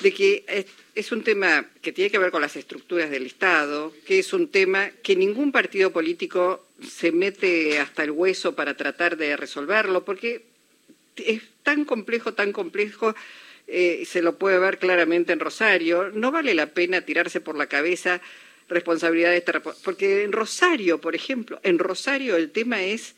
de que es, un tema que tiene que ver con las estructuras del Estado, que es un tema que ningún partido político se mete hasta el hueso para tratar de resolverlo, porque es tan complejo, tan complejo, eh, se lo puede ver claramente en Rosario, no vale la pena tirarse por la cabeza responsabilidades, porque en Rosario, por ejemplo, en Rosario el tema es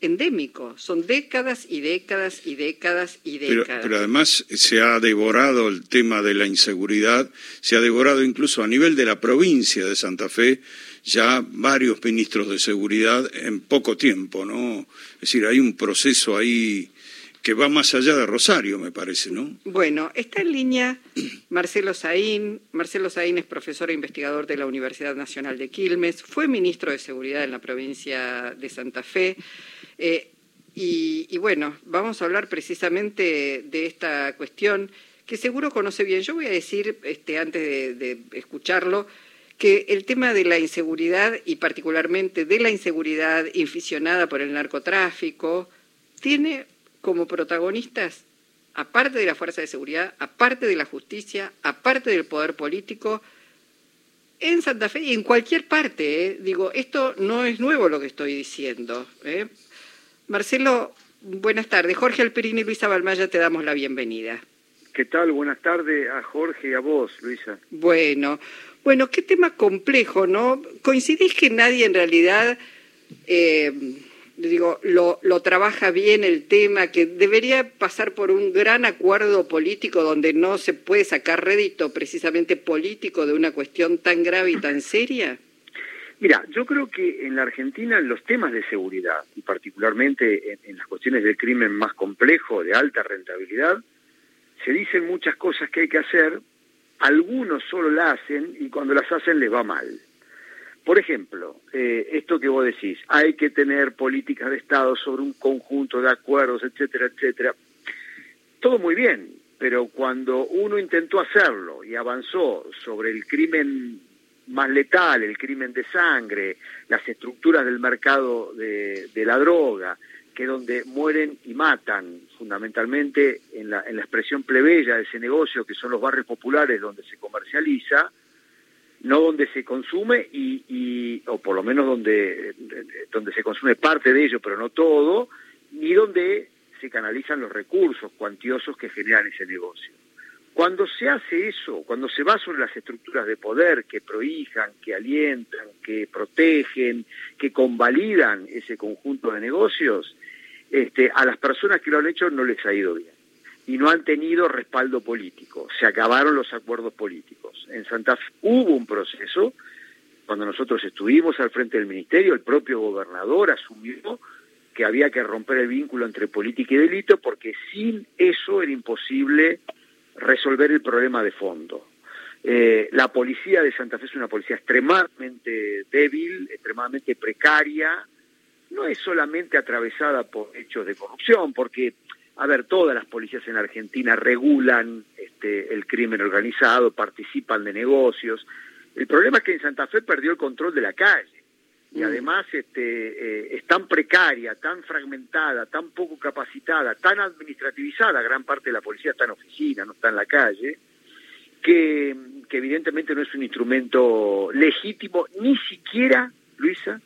endémico. Son décadas y décadas y décadas y décadas. Pero, además se ha devorado el tema de la inseguridad, se ha devorado incluso a nivel de la provincia de Santa Fe ya varios ministros de seguridad en poco tiempo, ¿no? Es decir, hay un proceso ahí que va más allá de Rosario, me parece, ¿no? Bueno, está en línea Marcelo Saín. Marcelo Saín es profesor e investigador de la Universidad Nacional de Quilmes, fue ministro de Seguridad en la provincia de Santa Fe. Eh, y, bueno, vamos a hablar precisamente de esta cuestión que seguro conoce bien. Yo voy a decir, este, antes de, de escucharlo, que el tema de la inseguridad y particularmente de la inseguridad inficionada por el narcotráfico tiene como protagonistas, aparte de la fuerza de seguridad, aparte de la justicia, aparte del poder político, en Santa Fe y en cualquier parte. ¿eh? Digo, esto no es nuevo lo que estoy diciendo. ¿eh? Marcelo, buenas tardes. Jorge Alperini y Luisa Balmaya te damos la bienvenida. ¿Qué tal? Buenas tardes a Jorge y a vos, Luisa. Bueno, bueno, qué tema complejo, ¿no? Coincidís que nadie en realidad eh, digo, lo, lo, trabaja bien el tema, que debería pasar por un gran acuerdo político donde no se puede sacar rédito precisamente político de una cuestión tan grave y tan seria? Mira, yo creo que en la Argentina los temas de seguridad, y particularmente en, las cuestiones del crimen más complejo, de alta rentabilidad, se dicen muchas cosas que hay que hacer, algunos solo la hacen y cuando las hacen les va mal. Por ejemplo, eh, esto que vos decís, hay que tener políticas de Estado sobre un conjunto de acuerdos, etcétera, etcétera. Todo muy bien, pero cuando uno intentó hacerlo y avanzó sobre el crimen más letal, el crimen de sangre, las estructuras del mercado de, la droga, que donde mueren y matan, fundamentalmente en la, en la expresión plebeya de ese negocio, que son los barrios populares donde se comercializa, no donde se consume y, o por lo menos donde, donde se consume parte de ello, pero no todo, ni donde se canalizan los recursos cuantiosos que generan ese negocio. Cuando se hace eso, cuando se va sobre las estructuras de poder que prohijan, que alientan, que protegen, que convalidan ese conjunto de negocios, este, a las personas que lo han hecho no les ha ido bien y no han tenido respaldo político. Se acabaron los acuerdos políticos. En Santa Fe hubo un proceso, cuando nosotros estuvimos al frente del ministerio, el propio gobernador asumió que había que romper el vínculo entre política y delito porque sin eso era imposible resolver el problema de fondo. Eh, la policía de Santa Fe es una policía extremadamente débil, extremadamente precaria, no es solamente atravesada por hechos de corrupción, porque a ver, todas las policías en Argentina regulan este, el crimen organizado, participan de negocios. El problema es que en Santa Fe perdió el control de la calle y mm. además este, eh, es tan precaria, tan fragmentada, tan poco capacitada, tan administrativizada, gran parte de la policía está en oficina, no está en la calle, que, que evidentemente no es un instrumento legítimo, ni siquiera, Luisa,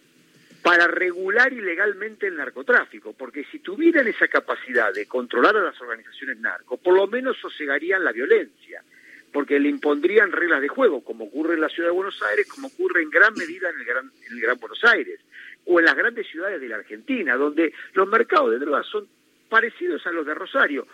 para regular ilegalmente el narcotráfico, porque si tuvieran esa capacidad de controlar a las organizaciones narco, por lo menos sosegarían la violencia, porque le impondrían reglas de juego, como ocurre en la ciudad de Buenos Aires, como ocurre en gran medida en el Gran, en el gran Buenos Aires, o en las grandes ciudades de la Argentina, donde los mercados de drogas son parecidos a los de Rosario.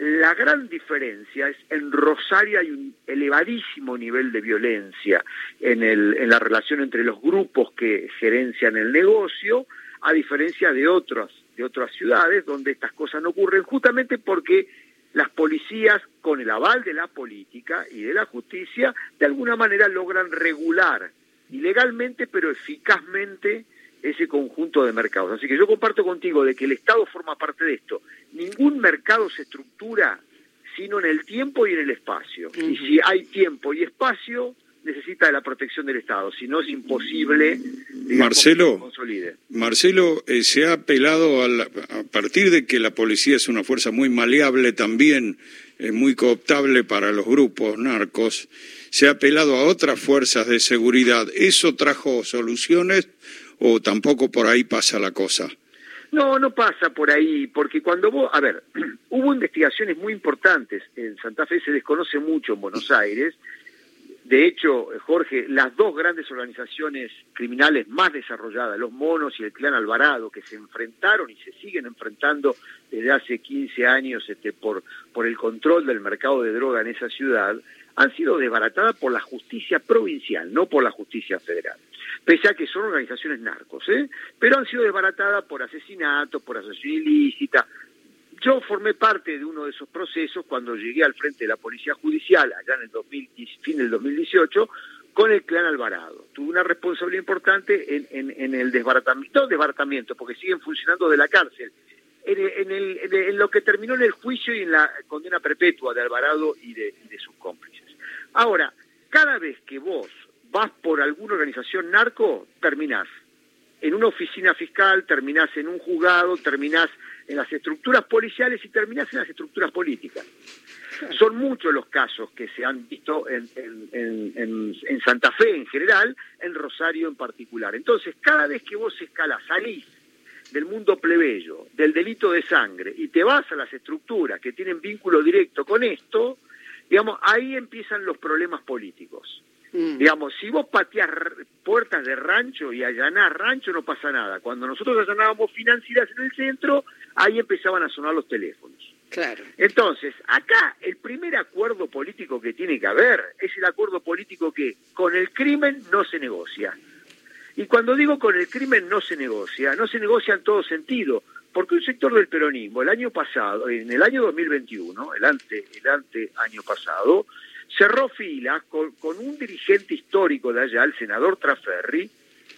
La gran diferencia es en Rosario hay un elevadísimo nivel de violencia en, el, en la relación entre los grupos que gerencian el negocio, a diferencia de otras, de otras ciudades donde estas cosas no ocurren, justamente porque las policías, con el aval de la política y de la justicia, de alguna manera logran regular ilegalmente, pero eficazmente, ese conjunto de mercados. Así que yo comparto contigo de que el Estado forma parte de esto. Ningún mercado se estructura sino en el tiempo y en el espacio. Y si hay tiempo y espacio, necesita de la protección del Estado, si no es imposible Marcelo, que se consolide. Marcelo, eh, se ha apelado a, a, partir de que la policía es una fuerza muy maleable también es muy cooptable para los grupos narcos, se ha apelado a otras fuerzas de seguridad. ¿Eso trajo soluciones o tampoco por ahí pasa la cosa? No, no pasa por ahí, porque cuando vos, a ver, hubo investigaciones muy importantes en Santa Fe, se desconoce mucho en Buenos Aires, de hecho, Jorge, las dos grandes organizaciones criminales más desarrolladas, los Monos y el Clan Alvarado, que se enfrentaron y se siguen enfrentando desde hace 15 años este, por, por el control del mercado de droga en esa ciudad, han sido desbaratadas por la justicia provincial, no por la justicia federal. Pese a que son organizaciones narcos, ¿eh? pero han sido desbaratadas por asesinatos, por asesinación ilícita, yo formé parte de uno de esos procesos cuando llegué al frente de la Policía Judicial, allá en el fin del 2018, con el clan Alvarado. Tuve una responsabilidad importante en, el desbaratamiento, desbaratamiento, porque siguen funcionando de la cárcel, en, lo que terminó en el juicio y en la condena perpetua de Alvarado y de, y de sus cómplices. Ahora, cada vez que vos vas por alguna organización narco, terminás en una oficina fiscal, terminás en un juzgado, terminás en las estructuras policiales y terminás en las estructuras políticas. Son muchos los casos que se han visto en, Santa Fe en general, en Rosario en particular. Entonces, cada vez que vos escalas, salís del mundo plebeyo, del delito de sangre, y te vas a las estructuras que tienen vínculo directo con esto, digamos, ahí empiezan los problemas políticos. Mm. Digamos, si vos pateás puertas de rancho y allanás rancho no pasa nada. Cuando nosotros allanábamos financieras en el centro, ahí empezaban a sonar los teléfonos. Claro. Entonces, acá el primer acuerdo político que tiene que haber es el acuerdo político que con el crimen no se negocia. Y cuando digo con el crimen no se negocia, no se negocia en todo sentido, porque un sector del peronismo el año pasado, en el año 2021, el ante, el ante año pasado, cerró filas con, un dirigente histórico de allá, el senador Traferri,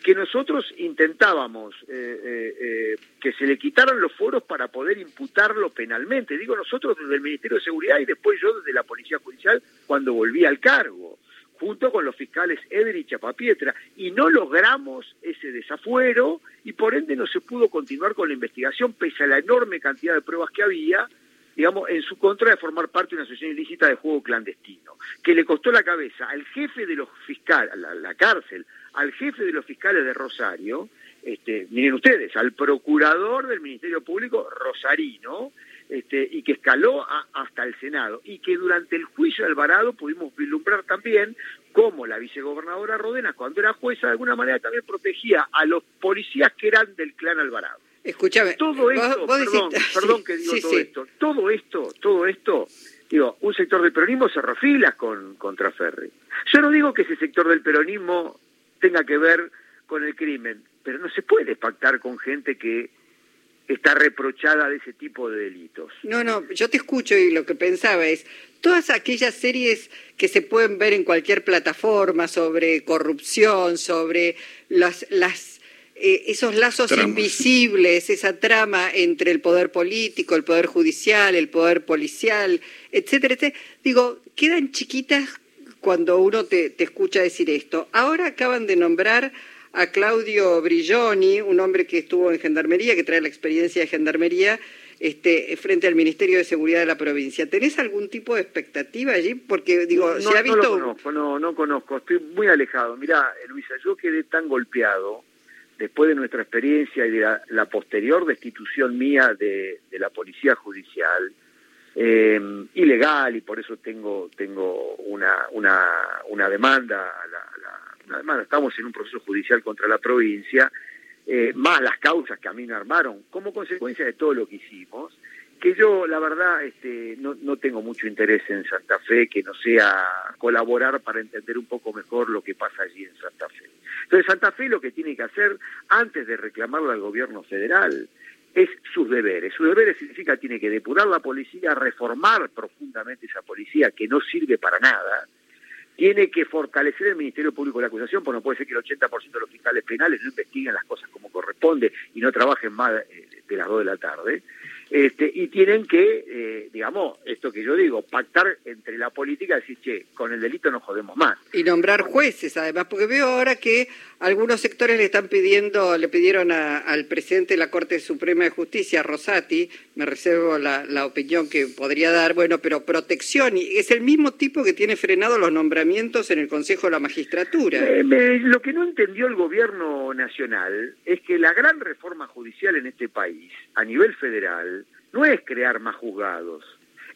que nosotros intentábamos eh, eh, eh, que se le quitaran los foros para poder imputarlo penalmente. Digo nosotros desde el Ministerio de Seguridad y después yo desde la Policía Judicial cuando volví al cargo, junto con los fiscales Eder y Chapapietra, y no logramos ese desafuero y por ende no se pudo continuar con la investigación pese a la enorme cantidad de pruebas que había digamos, en su contra de formar parte de una asociación ilícita de juego clandestino, que le costó la cabeza al jefe de los fiscales, la, la cárcel, al jefe de los fiscales de Rosario, este, miren ustedes, al procurador del Ministerio Público Rosarino, este, y que escaló hasta el Senado, y que durante el juicio de Alvarado pudimos vislumbrar también cómo la vicegobernadora Rodena, cuando era jueza, de alguna manera también protegía a los policías que eran del clan Alvarado. Escúchame, todo esto, perdón, perdón que digo todo esto, todo esto, todo esto, digo, un sector del peronismo se refila con contra Ferri. Yo no digo que ese sector del peronismo tenga que ver con el crimen, pero no se puede pactar con gente que está reprochada de ese tipo de delitos. No, no, yo te escucho y lo que pensaba es, todas aquellas series que se pueden ver en cualquier plataforma sobre corrupción, sobre las, las eh, esos lazos invisibles, esa trama entre el poder político, el poder judicial, el poder policial, etcétera, etcétera, digo, quedan chiquitas cuando uno te, escucha decir esto. Ahora acaban de nombrar a Claudio Brilloni, un hombre que estuvo en Gendarmería, que trae la experiencia de Gendarmería, este, frente al Ministerio de Seguridad de la provincia. ¿Tenés algún tipo de expectativa allí? Porque, digo, no, se ha visto... No conozco, no, no conozco, estoy muy alejado. Mirá, Luisa, yo quedé tan golpeado después de nuestra experiencia y de la, posterior destitución mía de, la policía judicial, eh, ilegal, y por eso tengo, tengo una, una, una demanda, una demanda, estamos en un proceso judicial contra la provincia, eh, más las causas que a mí me armaron, como consecuencia de todo lo que hicimos, que yo, la verdad, este, no, no tengo mucho interés en Santa Fe, que no sea colaborar para entender un poco mejor lo que pasa allí en Santa Fe. Entonces, Santa Fe lo que tiene que hacer, antes de reclamarle al gobierno federal, es sus deberes. Sus deberes significa tiene que depurar la policía, reformar profundamente esa policía que no sirve para nada, tiene que fortalecer el Ministerio Público de la Acusación, porque no puede ser que el 80% de los fiscales penales no investiguen las cosas como corresponde y no trabajen más eh, de las 2 de la tarde. Este, y tienen que, eh, digamos, esto que yo digo, pactar entre la política y decir, che, con el delito no jodemos más. Y nombrar jueces, además, porque veo ahora que algunos sectores le están pidiendo, le pidieron al presidente de la Corte Suprema de Justicia, Rosati, me reservo la, opinión que podría dar, bueno, pero protección, y es el mismo tipo que tiene frenado los nombramientos en el Consejo de la Magistratura. Eh, lo que no entendió el gobierno nacional es que la gran reforma judicial en este país, a nivel federal, no es crear más juzgados,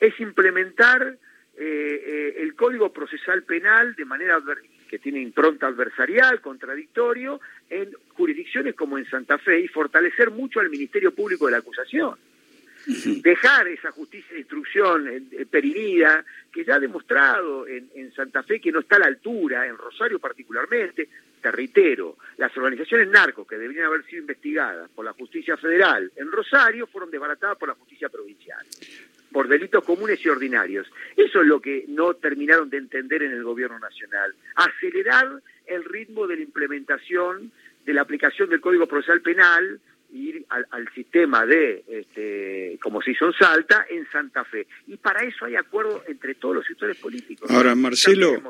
es implementar eh, eh, el Código Procesal Penal de manera que tiene impronta adversarial, contradictorio, en jurisdicciones como en Santa Fe y fortalecer mucho al Ministerio Público de la Acusación. Dejar esa justicia de instrucción eh, perinida, que ya ha demostrado en, en, Santa Fe que no está a la altura, en Rosario particularmente, te reitero, las organizaciones narcos que deberían haber sido investigadas por la justicia federal en Rosario fueron desbaratadas por la justicia provincial por delitos comunes y ordinarios. Eso es lo que no terminaron de entender en el gobierno nacional. Acelerar el ritmo de la implementación de la aplicación del Código Procesal Penal, ir al, sistema de, este, como se hizo en Salta, en Santa Fe. Y para eso hay acuerdo entre todos los sectores políticos. Ahora, Marcelo...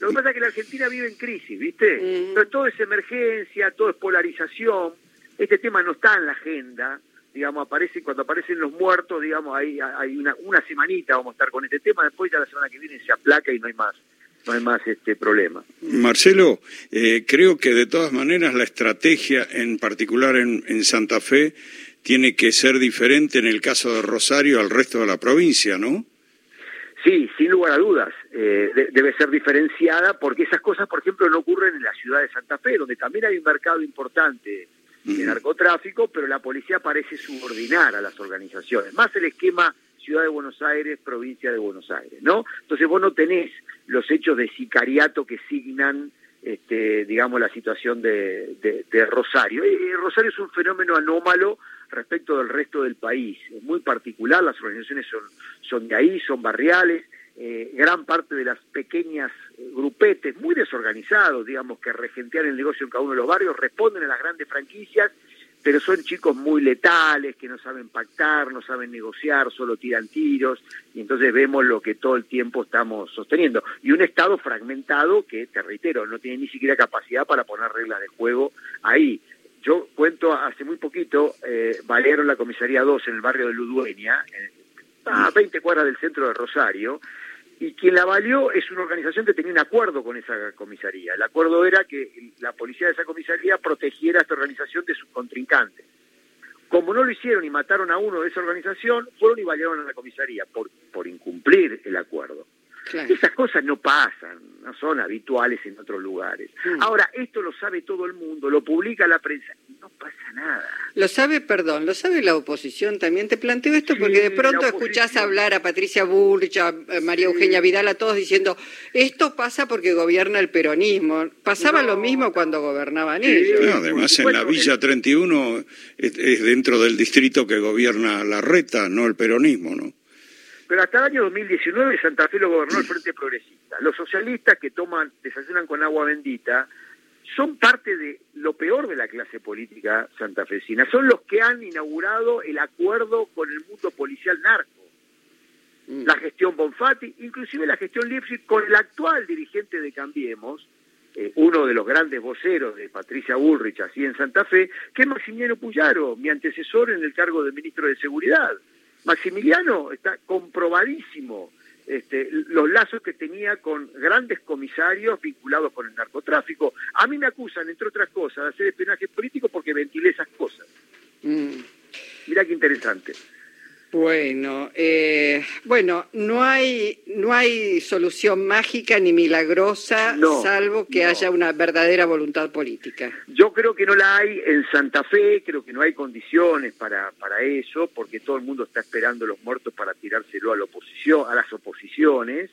Lo que pasa es que la Argentina vive en crisis, ¿viste? Pero todo es emergencia, todo es polarización. Este tema no está en la agenda digamos, aparece cuando aparecen los muertos, digamos, hay, hay una, una semanita vamos a estar con este tema, después ya la semana que viene se aplaca y no hay más no hay más este problema. Marcelo, eh, creo que de todas maneras la estrategia, en particular en, en, Santa Fe, tiene que ser diferente en el caso de Rosario al resto de la provincia, ¿no? Sí, sin lugar a dudas, eh, debe ser diferenciada porque esas cosas, por ejemplo, no ocurren en la ciudad de Santa Fe, donde también hay un mercado importante de narcotráfico, pero la policía parece subordinar a las organizaciones, más el esquema Ciudad de Buenos Aires, provincia de Buenos Aires, ¿no? Entonces vos no tenés los hechos de sicariato que signan, este, digamos, la situación de, Rosario. Eh, Rosario es un fenómeno anómalo respecto del resto del país, es muy particular, las organizaciones son, son de ahí, son barriales, eh, gran parte de las pequeñas eh, grupetes muy desorganizados, digamos, que regentean el negocio en cada uno de los barrios, responden a las grandes franquicias, pero son chicos muy letales, que no saben pactar, no saben negociar, solo tiran tiros, y entonces vemos lo que todo el tiempo estamos sosteniendo. Y un Estado fragmentado que, te reitero, no tiene ni siquiera capacidad para poner reglas de juego ahí. Yo cuento, hace muy poquito, eh, valieron la comisaría 2 en el barrio de Ludueña, a 20 cuadras del centro de Rosario, y quien la valió es una organización que tenía un acuerdo con esa comisaría. El acuerdo era que la policía de esa comisaría protegiera a esta organización de sus contrincantes. Como no lo hicieron y mataron a uno de esa organización, fueron y valieron a la comisaría por, por incumplir el acuerdo. Esas cosas no pasan, no son habituales en otros lugares. Mm. Ahora, esto lo sabe todo el mundo, lo publica la prensa no pasa nada. Lo sabe, perdón, lo sabe la oposición también. Te planteo esto porque de pronto escuchás hablar a Patricia Burch, a María Eugenia Vidal, a todos diciendo, esto pasa porque gobierna el peronismo. Pasaba lo mismo cuando gobernaban ellos. además, en la Villa 31 es, es dentro del distrito que gobierna la reta, no el peronismo, ¿no? Pero hasta el año 2019 Santa Fe lo gobernó el Frente Progresista. Los socialistas que toman, desayunan con agua bendita, son parte de lo peor de la clase política santafesina. Son los que han inaugurado el acuerdo con el mundo policial narco. Mm. La gestión Bonfatti, inclusive la gestión Lipschitz con el actual dirigente de Cambiemos, eh, uno de los grandes voceros de Patricia Bullrich, así en Santa Fe, que es Maximiliano Puyaro, mi antecesor en el cargo de ministro de Seguridad. Maximiliano está comprobadísimo este, los lazos que tenía con grandes comisarios vinculados con el narcotráfico. A mí me acusan, entre otras cosas, de hacer espionaje político porque ventilé esas cosas. Mm. Mirá qué interesante. Bueno, eh, bueno, no hay, no hay solución mágica ni milagrosa, salvo que haya una verdadera voluntad política. Yo creo que no la hay en Santa Fe, creo que no hay condiciones para, para eso, porque todo el mundo está esperando los muertos para tirárselo a la oposición, a las oposiciones.